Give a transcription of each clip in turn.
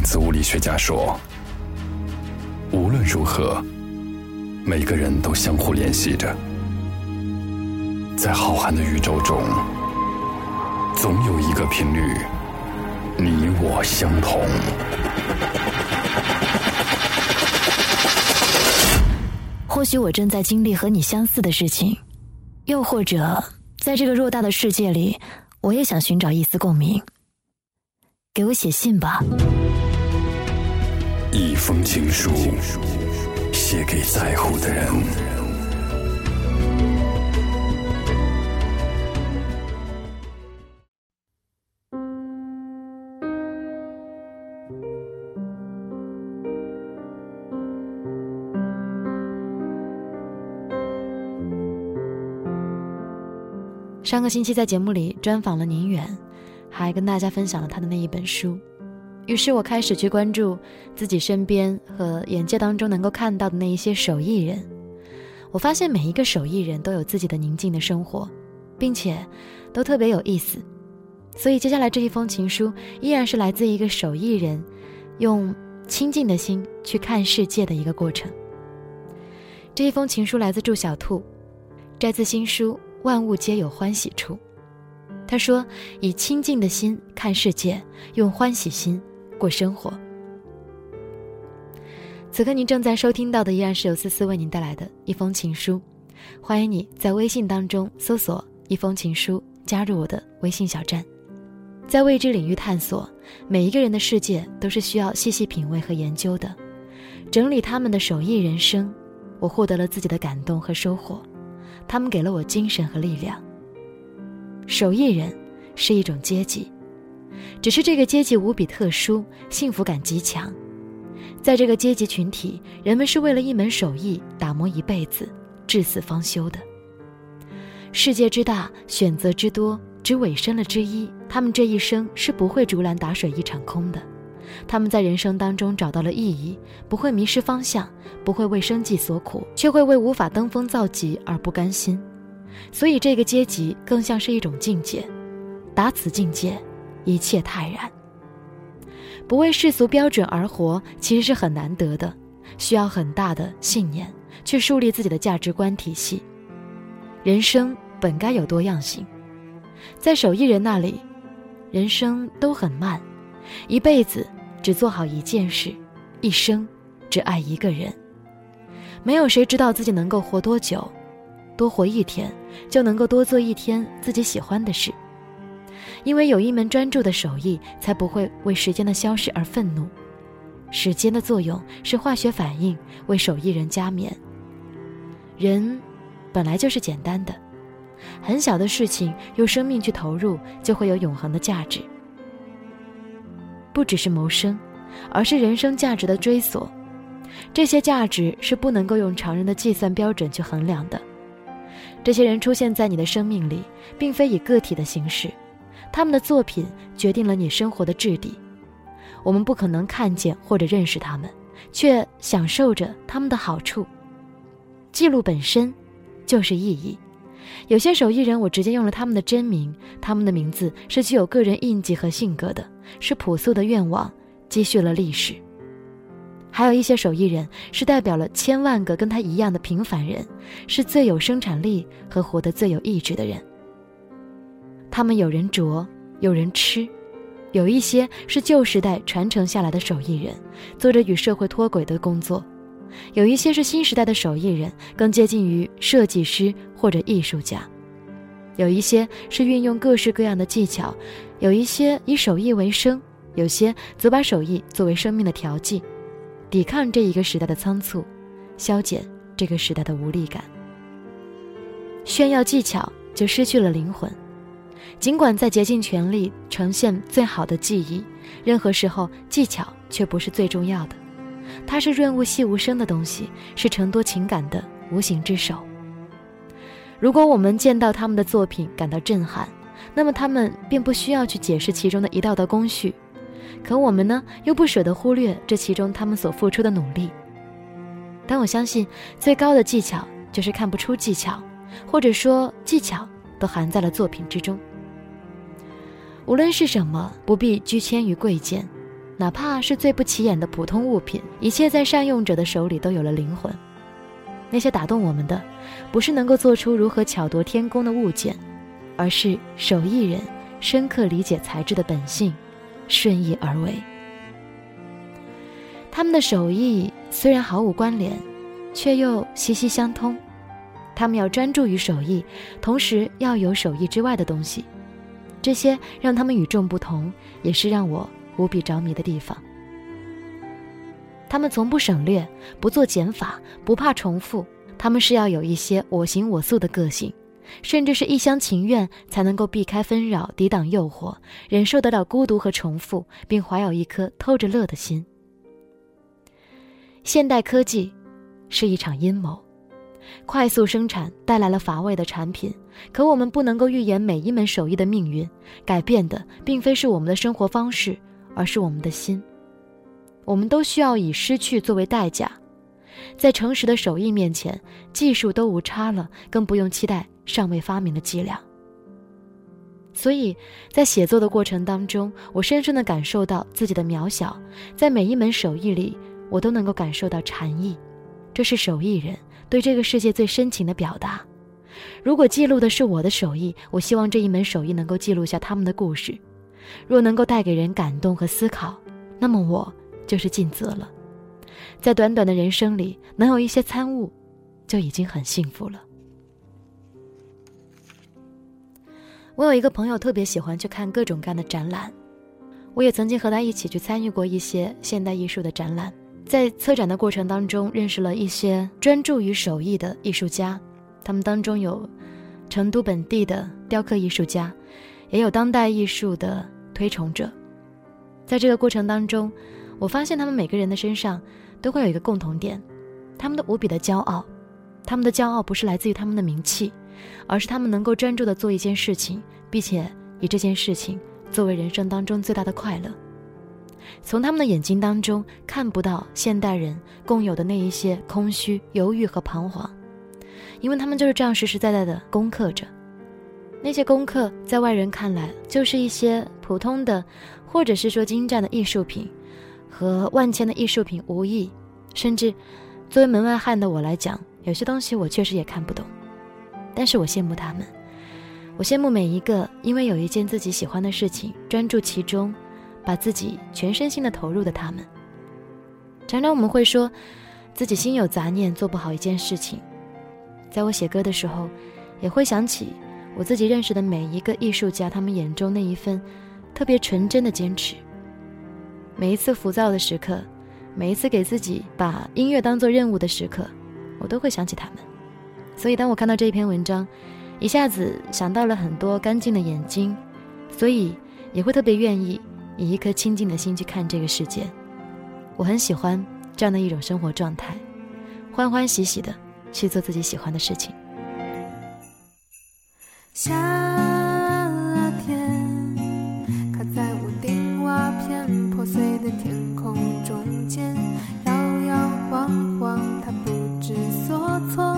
量子物理学家说：“无论如何，每个人都相互联系着，在浩瀚的宇宙中，总有一个频率，你我相同。”或许我正在经历和你相似的事情，又或者在这个偌大的世界里，我也想寻找一丝共鸣。给我写信吧，一封情书，写给在乎的人。上个星期在节目里专访了宁远，还跟大家分享了他的那一本书。于是我开始去关注自己身边和眼界当中能够看到的那一些手艺人。我发现每一个手艺人都有自己的宁静的生活，并且都特别有意思。所以接下来这一封情书依然是来自一个手艺人，用清静的心去看世界的一个过程。这一封情书来自祝小兔，摘自新书。万物皆有欢喜处。他说：“以清净的心看世界，用欢喜心过生活。”此刻您正在收听到的依然是由思思为您带来的一封情书。欢迎你在微信当中搜索“一封情书”，加入我的微信小站。在未知领域探索，每一个人的世界都是需要细细品味和研究的。整理他们的手艺人生，我获得了自己的感动和收获。他们给了我精神和力量。手艺人是一种阶级，只是这个阶级无比特殊，幸福感极强。在这个阶级群体，人们是为了一门手艺打磨一辈子，至死方休的。世界之大，选择之多，只委身了之一，他们这一生是不会竹篮打水一场空的。他们在人生当中找到了意义，不会迷失方向，不会为生计所苦，却会为无法登峰造极而不甘心。所以，这个阶级更像是一种境界，达此境界，一切泰然。不为世俗标准而活，其实是很难得的，需要很大的信念去树立自己的价值观体系。人生本该有多样性，在手艺人那里，人生都很慢，一辈子。只做好一件事，一生只爱一个人。没有谁知道自己能够活多久，多活一天就能够多做一天自己喜欢的事。因为有一门专注的手艺，才不会为时间的消逝而愤怒。时间的作用是化学反应，为手艺人加冕。人本来就是简单的，很小的事情用生命去投入，就会有永恒的价值。不只是谋生，而是人生价值的追索。这些价值是不能够用常人的计算标准去衡量的。这些人出现在你的生命里，并非以个体的形式，他们的作品决定了你生活的质地。我们不可能看见或者认识他们，却享受着他们的好处。记录本身就是意义。有些手艺人，我直接用了他们的真名，他们的名字是具有个人印记和性格的。是朴素的愿望积蓄了历史，还有一些手艺人是代表了千万个跟他一样的平凡人，是最有生产力和活得最有意志的人。他们有人着，有人吃，有一些是旧时代传承下来的手艺人，做着与社会脱轨的工作；有一些是新时代的手艺人，更接近于设计师或者艺术家。有一些是运用各式各样的技巧，有一些以手艺为生，有些则把手艺作为生命的调剂，抵抗这一个时代的仓促，消减这个时代的无力感。炫耀技巧就失去了灵魂。尽管在竭尽全力呈现最好的技艺，任何时候技巧却不是最重要的，它是润物细无声的东西，是承多情感的无形之手。如果我们见到他们的作品感到震撼，那么他们便不需要去解释其中的一道道工序。可我们呢，又不舍得忽略这其中他们所付出的努力。但我相信，最高的技巧就是看不出技巧，或者说技巧都含在了作品之中。无论是什么，不必拘牵于贵贱，哪怕是最不起眼的普通物品，一切在善用者的手里都有了灵魂。那些打动我们的，不是能够做出如何巧夺天工的物件，而是手艺人深刻理解材质的本性，顺意而为。他们的手艺虽然毫无关联，却又息息相通。他们要专注于手艺，同时要有手艺之外的东西，这些让他们与众不同，也是让我无比着迷的地方。他们从不省略，不做减法，不怕重复。他们是要有一些我行我素的个性，甚至是一厢情愿，才能够避开纷扰，抵挡诱惑，忍受得了孤独和重复，并怀有一颗偷着乐的心。现代科技是一场阴谋，快速生产带来了乏味的产品，可我们不能够预言每一门手艺的命运。改变的并非是我们的生活方式，而是我们的心。我们都需要以失去作为代价，在诚实的手艺面前，技术都无差了，更不用期待尚未发明的伎俩。所以在写作的过程当中，我深深的感受到自己的渺小，在每一门手艺里，我都能够感受到禅意，这是手艺人对这个世界最深情的表达。如果记录的是我的手艺，我希望这一门手艺能够记录下他们的故事。若能够带给人感动和思考，那么我。就是尽责了，在短短的人生里能有一些参悟，就已经很幸福了。我有一个朋友特别喜欢去看各种各样的展览，我也曾经和他一起去参与过一些现代艺术的展览，在策展的过程当中认识了一些专注于手艺的艺术家，他们当中有成都本地的雕刻艺术家，也有当代艺术的推崇者，在这个过程当中。我发现他们每个人的身上都会有一个共同点，他们都无比的骄傲。他们的骄傲不是来自于他们的名气，而是他们能够专注的做一件事情，并且以这件事情作为人生当中最大的快乐。从他们的眼睛当中看不到现代人共有的那一些空虚、犹豫和彷徨，因为他们就是这样实实在在的攻克着。那些功课在外人看来就是一些普通的，或者是说精湛的艺术品。和万千的艺术品无异，甚至作为门外汉的我来讲，有些东西我确实也看不懂。但是我羡慕他们，我羡慕每一个因为有一件自己喜欢的事情，专注其中，把自己全身心的投入的他们。常常我们会说自己心有杂念，做不好一件事情。在我写歌的时候，也会想起我自己认识的每一个艺术家，他们眼中那一份特别纯真的坚持。每一次浮躁的时刻，每一次给自己把音乐当做任务的时刻，我都会想起他们。所以，当我看到这一篇文章，一下子想到了很多干净的眼睛，所以也会特别愿意以一颗清静的心去看这个世界。我很喜欢这样的一种生活状态欢欢喜喜的去做自己喜欢的事情。夏天卡在屋顶瓦片破碎的天空中间摇摇晃晃他不知所措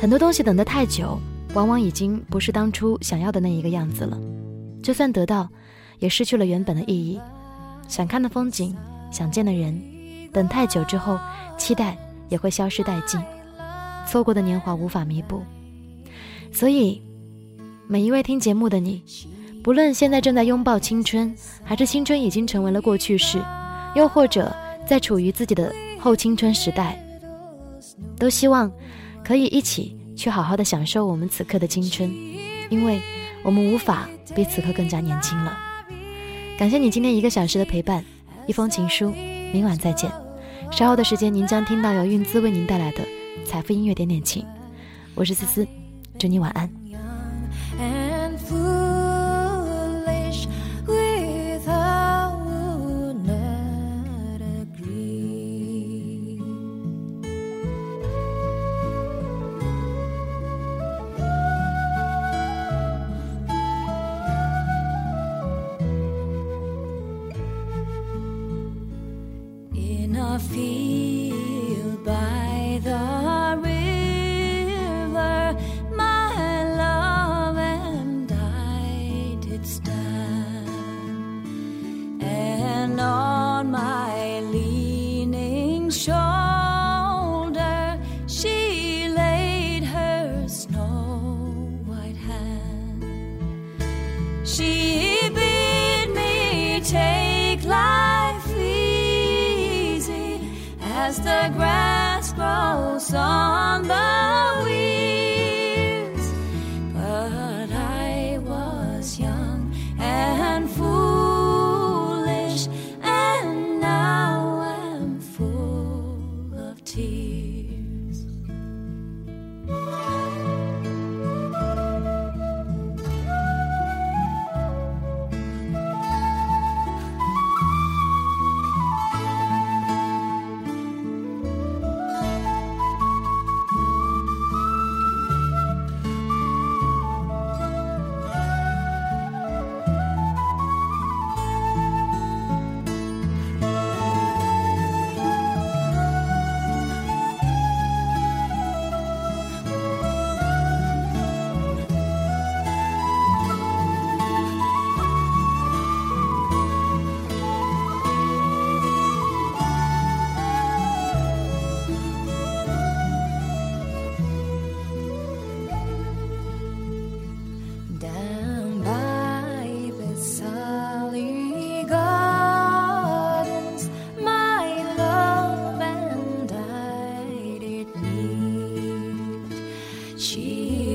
很多东西等得太久，往往已经不是当初想要的那一个样子了。就算得到，也失去了原本的意义。想看的风景，想见的人，等太久之后，期待也会消失殆尽。错过的年华无法弥补。所以，每一位听节目的你，不论现在正在拥抱青春，还是青春已经成为了过去式，又或者在处于自己的后青春时代，都希望可以一起去好好的享受我们此刻的青春，因为我们无法比此刻更加年轻了。感谢你今天一个小时的陪伴，一封情书，明晚再见。稍后的时间，您将听到由韵姿为您带来的财富音乐点点情。我是思思，祝你晚安。The grass grows on the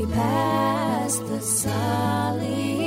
past the solid.